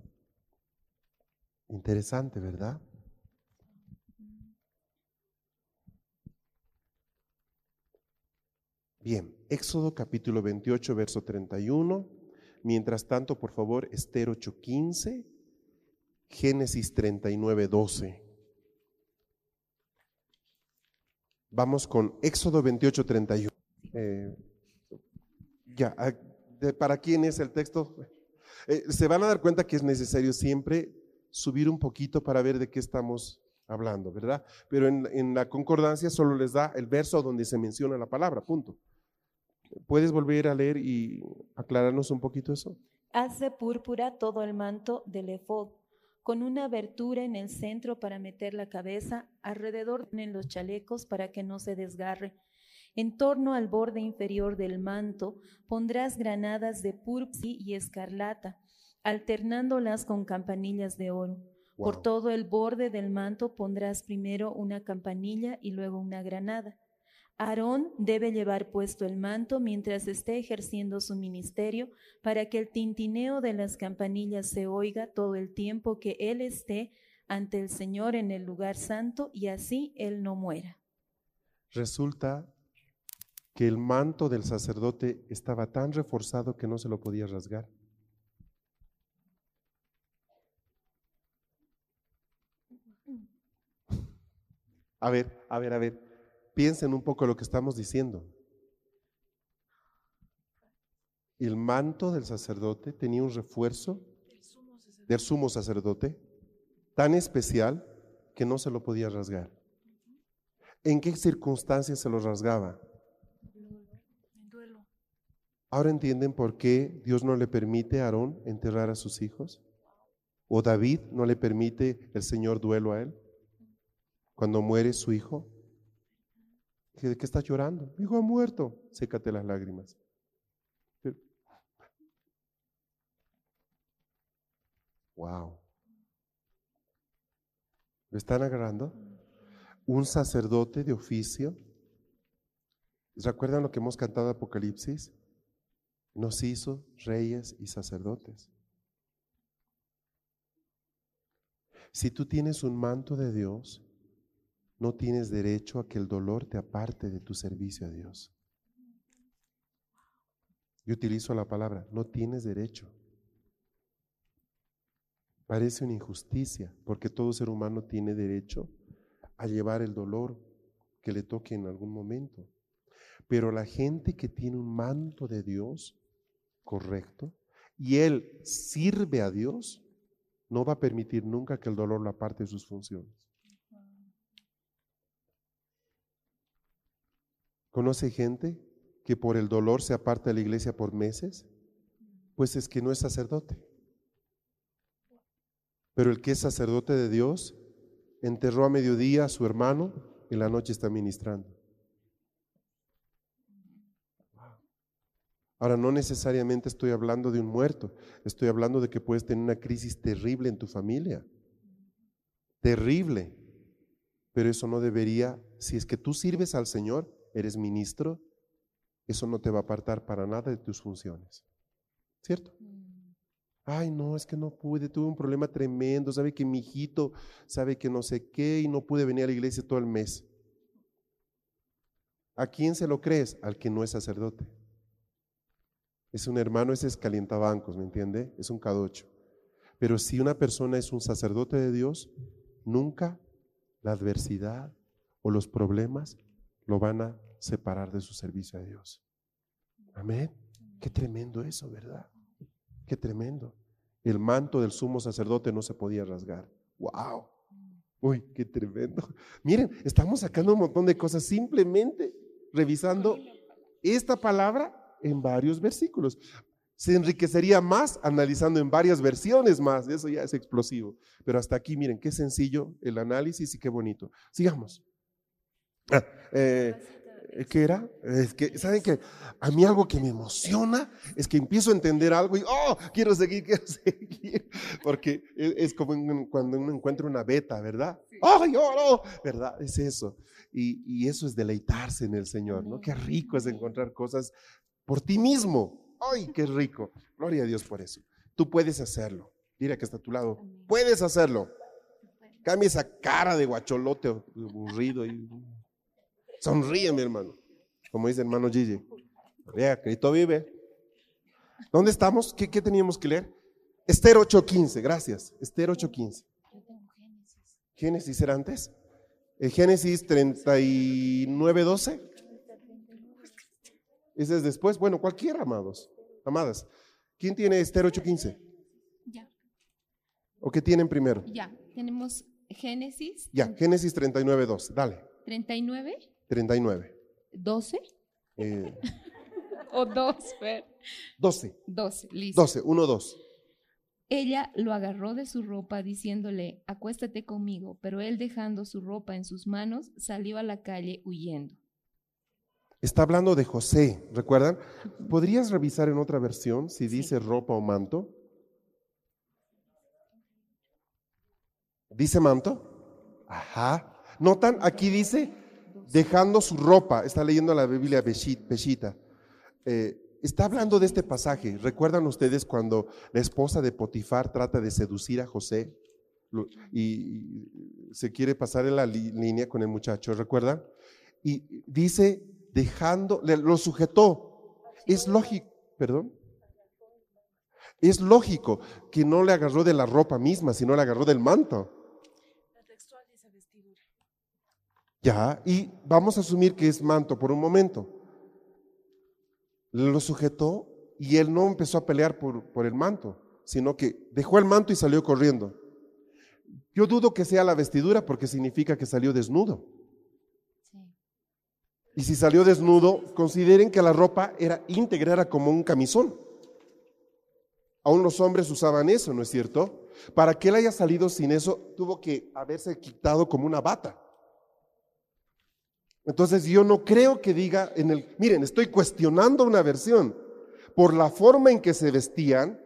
Interesante, ¿verdad? Bien, Éxodo capítulo 28, verso 31. Mientras tanto, por favor, Esther 8:15, Génesis 39, 12. Vamos con Éxodo 28, 31. Eh, ya, ah, ¿para quién es el texto? Eh, se van a dar cuenta que es necesario siempre subir un poquito para ver de qué estamos hablando, ¿verdad? Pero en, en la concordancia solo les da el verso donde se menciona la palabra, punto. ¿Puedes volver a leer y aclararnos un poquito eso? Hace púrpura todo el manto del efod, con una abertura en el centro para meter la cabeza, alrededor en los chalecos para que no se desgarre. En torno al borde inferior del manto pondrás granadas de púrpura y escarlata, alternándolas con campanillas de oro. Por todo el borde del manto pondrás primero una campanilla y luego una granada. Aarón debe llevar puesto el manto mientras esté ejerciendo su ministerio para que el tintineo de las campanillas se oiga todo el tiempo que él esté ante el Señor en el lugar santo y así él no muera. Resulta que el manto del sacerdote estaba tan reforzado que no se lo podía rasgar. A ver, a ver, a ver piensen un poco lo que estamos diciendo. El manto del sacerdote tenía un refuerzo del sumo sacerdote tan especial que no se lo podía rasgar. ¿En qué circunstancias se lo rasgaba? Ahora entienden por qué Dios no le permite a Aarón enterrar a sus hijos. ¿O David no le permite el Señor duelo a él cuando muere su hijo? ¿De qué estás llorando? Mi hijo ha muerto. Sécate las lágrimas. Wow. ¿Lo están agarrando? Un sacerdote de oficio ¿Recuerdan lo que hemos cantado Apocalipsis? Nos hizo reyes y sacerdotes. Si tú tienes un manto de Dios, no tienes derecho a que el dolor te aparte de tu servicio a Dios. Yo utilizo la palabra, no tienes derecho. Parece una injusticia, porque todo ser humano tiene derecho a llevar el dolor que le toque en algún momento. Pero la gente que tiene un manto de Dios correcto y él sirve a Dios, no va a permitir nunca que el dolor lo aparte de sus funciones. ¿Conoce gente que por el dolor se aparta de la iglesia por meses? Pues es que no es sacerdote. Pero el que es sacerdote de Dios enterró a mediodía a su hermano y la noche está ministrando. Ahora, no necesariamente estoy hablando de un muerto, estoy hablando de que puedes tener una crisis terrible en tu familia. Terrible. Pero eso no debería, si es que tú sirves al Señor, eres ministro, eso no te va a apartar para nada de tus funciones. ¿Cierto? Ay, no, es que no pude, tuve un problema tremendo, sabe que mi hijito sabe que no sé qué y no pude venir a la iglesia todo el mes. ¿A quién se lo crees? Al que no es sacerdote. Es un hermano, ese es calientabancos, ¿me entiende? Es un cadocho. Pero si una persona es un sacerdote de Dios, nunca la adversidad o los problemas lo van a separar de su servicio a Dios. Amén. Qué tremendo eso, ¿verdad? Qué tremendo. El manto del sumo sacerdote no se podía rasgar. ¡Wow! Uy, qué tremendo. Miren, estamos sacando un montón de cosas simplemente revisando esta palabra en varios versículos. Se enriquecería más analizando en varias versiones más. Eso ya es explosivo. Pero hasta aquí, miren, qué sencillo el análisis y qué bonito. Sigamos. Ah, eh, ¿Qué era? Es que, ¿saben qué? A mí algo que me emociona es que empiezo a entender algo y, oh, quiero seguir, quiero seguir. Porque es como cuando uno encuentra una beta, ¿verdad? ¡Oh, no! ¿Verdad? Es eso. Y, y, eso es deleitarse en el Señor, ¿no? Qué rico es encontrar cosas por ti mismo. ¡Ay, qué rico! Gloria a Dios por eso. Tú puedes hacerlo. Mira que está a tu lado. Puedes hacerlo. Cambia esa cara de guacholote aburrido y Sonríe, mi hermano. Como dice el hermano Gigi. Vea, Cristo vive. ¿Dónde estamos? ¿Qué, teníamos que leer? Esther 8.15, gracias. Esther 8.15. Génesis era antes. El Génesis 39.12. Ese es después. Bueno, cualquiera, amados. Amadas. ¿Quién tiene Esther 8.15? Ya. ¿O qué tienen primero? Ya, tenemos Génesis. Ya, Génesis 39.2. Dale. 39. 39. ¿12? Eh, o 2, Fer. 12. 12, listo. 12, 1, 2. Ella lo agarró de su ropa diciéndole, acuéstate conmigo, pero él dejando su ropa en sus manos salió a la calle huyendo. Está hablando de José, ¿recuerdan? ¿Podrías revisar en otra versión si dice ropa o manto? ¿Dice manto? Ajá. ¿Notan? Aquí dice dejando su ropa, está leyendo la Biblia Peshita, eh, está hablando de este pasaje. ¿Recuerdan ustedes cuando la esposa de Potifar trata de seducir a José y, se quiere pasar en la línea con el muchacho? ¿Recuerdan? Y dice, dejando, lo sujetó. Es lógico, perdón. Es lógico que no le agarró de la ropa misma, sino le agarró del manto. Ya, y vamos a asumir que es manto por un momento. Lo sujetó y él no empezó a pelear por, por el manto, sino que dejó el manto y salió corriendo. Yo dudo que sea la vestidura porque significa que salió desnudo. Y si salió desnudo, consideren que la ropa era íntegra, era como un camisón. Aún los hombres usaban eso, ¿no es cierto? Para que él haya salido sin eso, tuvo que haberse quitado como una bata. Entonces yo no creo que diga en el, miren, estoy cuestionando una versión. Por la forma en que se vestían,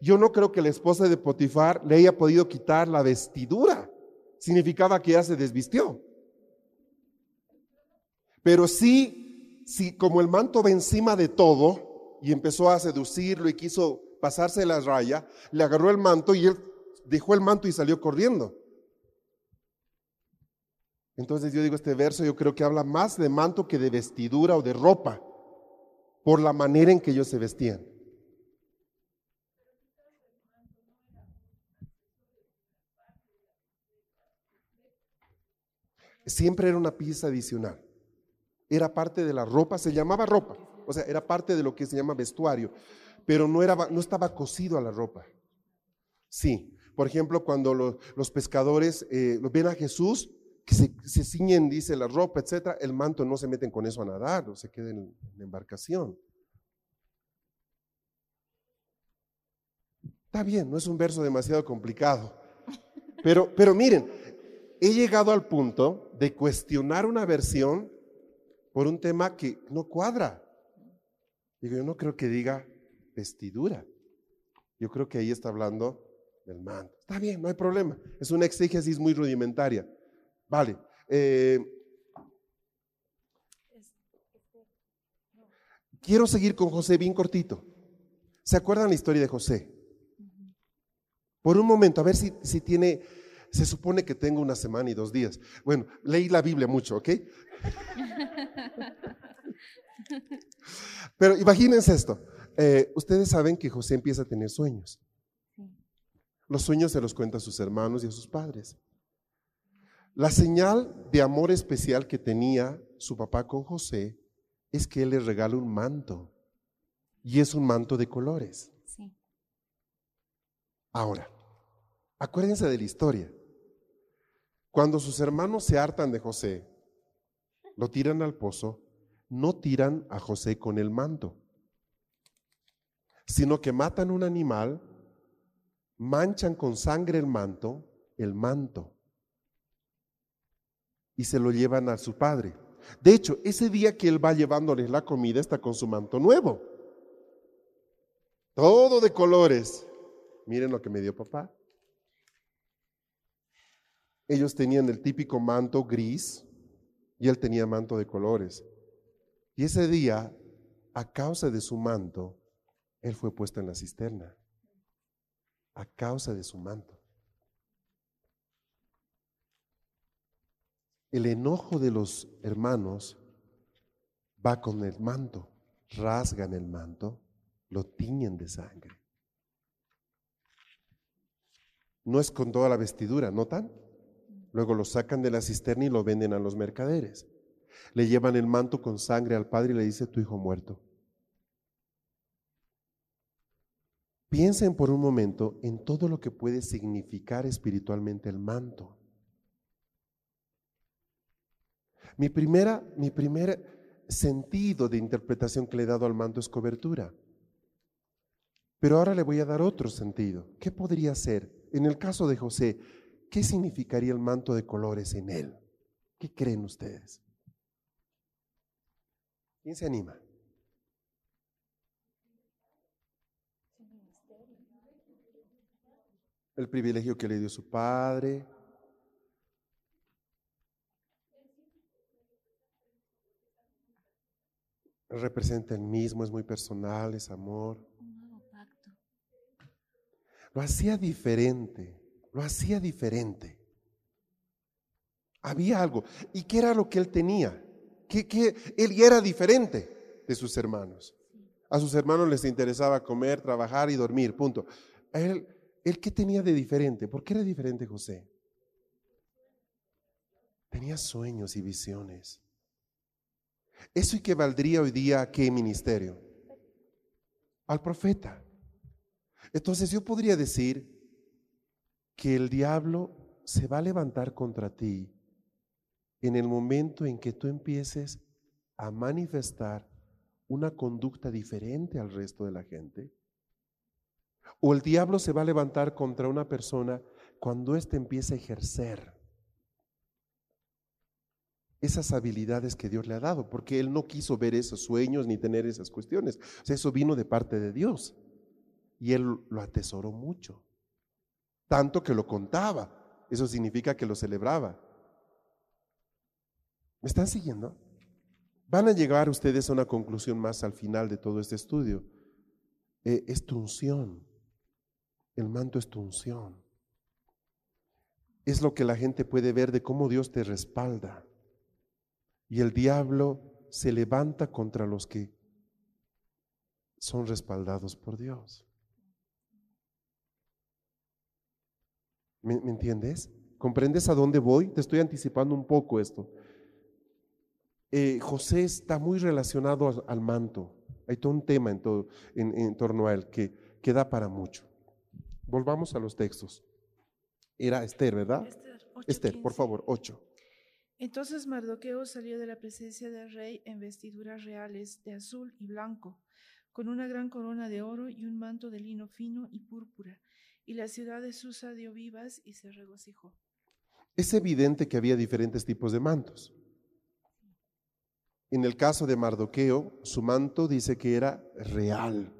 yo no creo que la esposa de Potifar le haya podido quitar la vestidura. Significaba que ya se desvistió. Pero sí si como el manto va encima de todo y empezó a seducirlo y quiso pasarse la raya, le agarró el manto y él dejó el manto y salió corriendo. Entonces yo digo, este verso yo creo que habla más de manto que de vestidura o de ropa, por la manera en que ellos se vestían. Siempre era una pieza adicional. Era parte de la ropa, se llamaba ropa, o sea, era parte de lo que se llama vestuario, pero no, era, no estaba cosido a la ropa. Sí, por ejemplo, cuando los, pescadores eh, ven a Jesús, que se, ciñen, dice, la ropa, etcétera, el manto no se meten con eso a nadar, o se queden en la embarcación. Está bien, no es un verso demasiado complicado. Pero, pero miren, he llegado al punto de cuestionar una versión por un tema que no cuadra. Digo, yo no creo que diga vestidura. Yo creo que ahí está hablando del manto. Está bien, no hay problema. Es una exégesis muy rudimentaria. Vale. Eh, quiero seguir con José bien cortito. ¿Se acuerdan la historia de José? Por un momento, a ver si, si tiene, se supone que tengo una semana y dos días. Bueno, leí la Biblia mucho, ¿ok? Pero imagínense esto. Eh, ustedes saben que José empieza a tener sueños. Los sueños se los cuenta a sus hermanos y a sus padres. La señal de amor especial que tenía su papá con José es que él le regala un manto. Y es un manto de colores. Ahora, acuérdense de la historia. Cuando sus hermanos se hartan de José, lo tiran al pozo, no tiran a José con el manto, sino que matan un animal, manchan con sangre el manto, el manto, y se lo llevan a su padre. De hecho, ese día que él va llevándoles la comida está con su manto nuevo. Todo de colores. Miren lo que me dio papá. Ellos tenían el típico manto gris y él tenía manto de colores. Y ese día, a causa de su manto, él fue puesto en la cisterna. A causa de su manto. El enojo de los hermanos va con el manto, rasgan el manto, lo tiñen de sangre. No es con toda la vestidura, ¿notan? Luego lo sacan de la cisterna y lo venden a los mercaderes. Le llevan el manto con sangre al padre y le dice, tu hijo muerto. Piensen por un momento en todo lo que puede significar espiritualmente el manto. Mi primera, mi primer sentido de interpretación que le he dado al manto es cobertura. Pero ahora le voy a dar otro sentido. ¿Qué podría ser? En el caso de José, ¿qué significaría el manto de colores en él? ¿Qué creen ustedes? ¿Quién se anima? El privilegio que le dio su padre. Representa el mismo, es muy personal, es amor. Lo hacía diferente lo hacía diferente. Había algo. ¿Y qué era lo que él tenía? Que, él era diferente de sus hermanos. A sus hermanos les interesaba comer, trabajar y dormir, punto. él, ¿él qué tenía de diferente? ¿Por qué era diferente José? Tenía sueños y visiones. ¿Eso equivaldría hoy día a qué ministerio? Al profeta. Entonces yo podría decir que el diablo se va a levantar contra ti en el momento en que tú empieces a manifestar una conducta diferente al resto de la gente. O el diablo se va a levantar contra una persona cuando éste empiece a ejercer esas habilidades que Dios le ha dado, porque él no quiso ver esos sueños ni tener esas cuestiones. O sea, eso vino de parte de Dios y él lo atesoró mucho tanto que lo contaba. Eso significa que lo celebraba. ¿Me están siguiendo? Van a llegar ustedes a una conclusión más al final de todo este estudio. Eh, es tu unción. El manto es tu unción. Es lo que la gente puede ver de cómo Dios te respalda. Y el diablo se levanta contra los que son respaldados por Dios. ¿Me, entiendes? ¿Comprendes a dónde voy? Te estoy anticipando un poco esto. Eh, José está muy relacionado al, manto. Hay todo un tema en, todo, en, torno a él que, que, da para mucho. Volvamos a los textos. Era Esther, ¿verdad? Esther, por favor, 8. Entonces Mardoqueo salió de la presencia del rey en vestiduras reales de azul y blanco, con una gran corona de oro y un manto de lino fino y púrpura. Y la ciudad de Susa dio vivas y se regocijó. Es evidente que había diferentes tipos de mantos. En el caso de Mardoqueo, su manto dice que era real,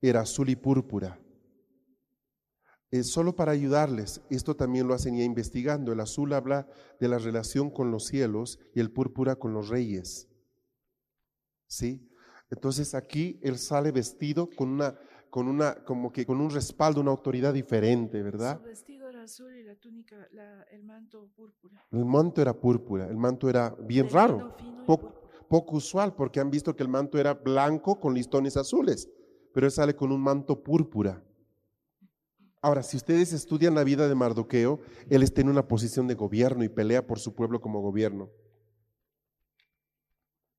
era azul y púrpura. Es solo para ayudarles, esto también lo hacen ya investigando. El azul habla de la relación con los cielos y el púrpura con los reyes. ¿Sí? Entonces aquí él sale vestido con una, con una, como que con un respaldo, una autoridad diferente, ¿verdad? Su vestido era azul y la túnica, el manto púrpura. El manto era púrpura, el manto era bien raro, poco, poco usual, porque han visto que el manto era blanco con listones azules, pero él sale con un manto púrpura. Ahora, si ustedes estudian la vida de Mardoqueo, él está en una posición de gobierno y pelea por su pueblo como gobierno.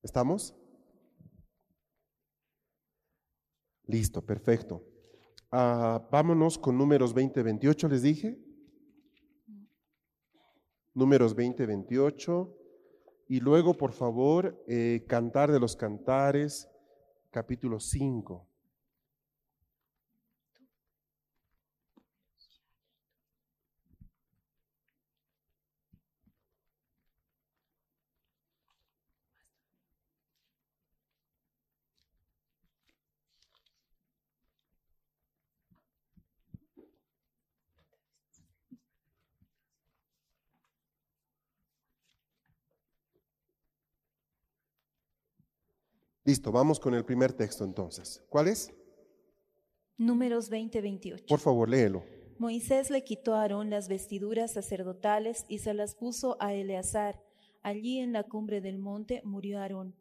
¿Estamos? Listo, perfecto. Ah, vámonos con números 20-28, les dije. Números 20-28. Y luego, por favor, eh, Cantar de los Cantares, capítulo 5. Listo, vamos con el primer texto entonces. ¿Cuál es? Números 20-28. Por favor, léelo. Moisés le quitó a Aarón las vestiduras sacerdotales y se las puso a Eleazar. Allí en la cumbre del monte murió Aarón.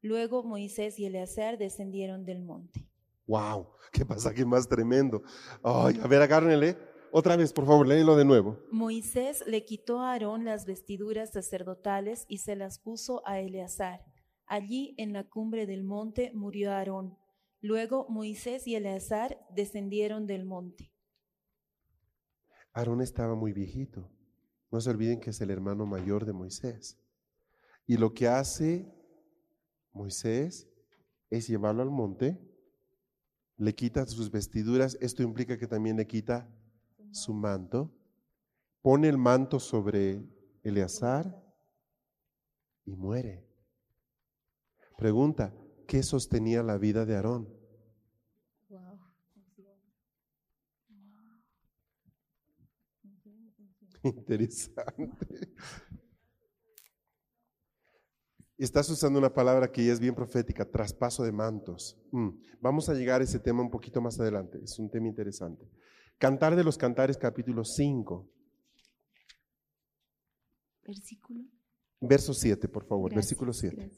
Luego Moisés y Eleazar descendieron del monte. ¡Wow! ¡Qué pasaje más tremendo! Ay, a ver, agárrenle. Otra vez, por favor, léelo de nuevo. Moisés le quitó a Aarón las vestiduras sacerdotales y se las puso a Eleazar. Allí en la cumbre del monte murió Aarón. Luego Moisés y Eleazar descendieron del monte. Aarón estaba muy viejito. No se olviden que es el hermano mayor de Moisés. Y lo que hace Moisés es llevarlo al monte, le quita sus vestiduras, esto implica que también le quita su manto, pone el manto sobre Eleazar y muere. Pregunta, ¿qué sostenía la vida de Aarón? Interesante. Estás usando una palabra que ya es bien profética, traspaso de mantos. Mm, vamos a llegar a ese tema un poquito más adelante, es un tema interesante. Cantar de los Cantares capítulo 5. Versículo. Verso 7, por favor, versículo 7.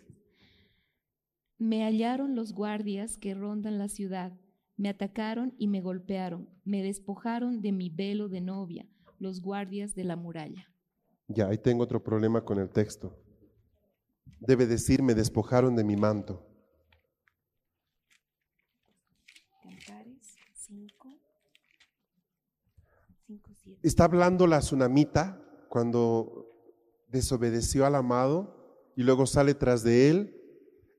Me hallaron los guardias que rondan la ciudad, me atacaron y me golpearon, me despojaron de mi velo de novia, los guardias de la muralla. Ya, ahí tengo otro problema con el texto. Debe decir, me despojaron de mi manto. Está hablando la tsunamita cuando desobedeció al amado y luego sale tras de él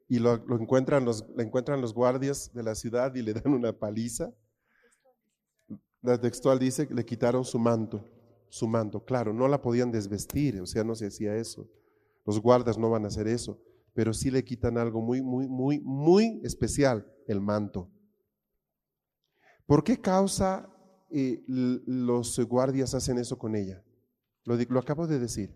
y lo, encuentran los, encuentran los guardias de la ciudad y le dan una paliza. La textual dice que le quitaron su manto, su manto. Claro, no la podían desvestir, o sea, no se hacía eso. Los guardas no van a hacer eso, pero sí le quitan algo muy, muy, muy, muy especial, el manto. ¿Por qué causa eh, los guardias hacen eso con ella? Lo, lo acabo de decir.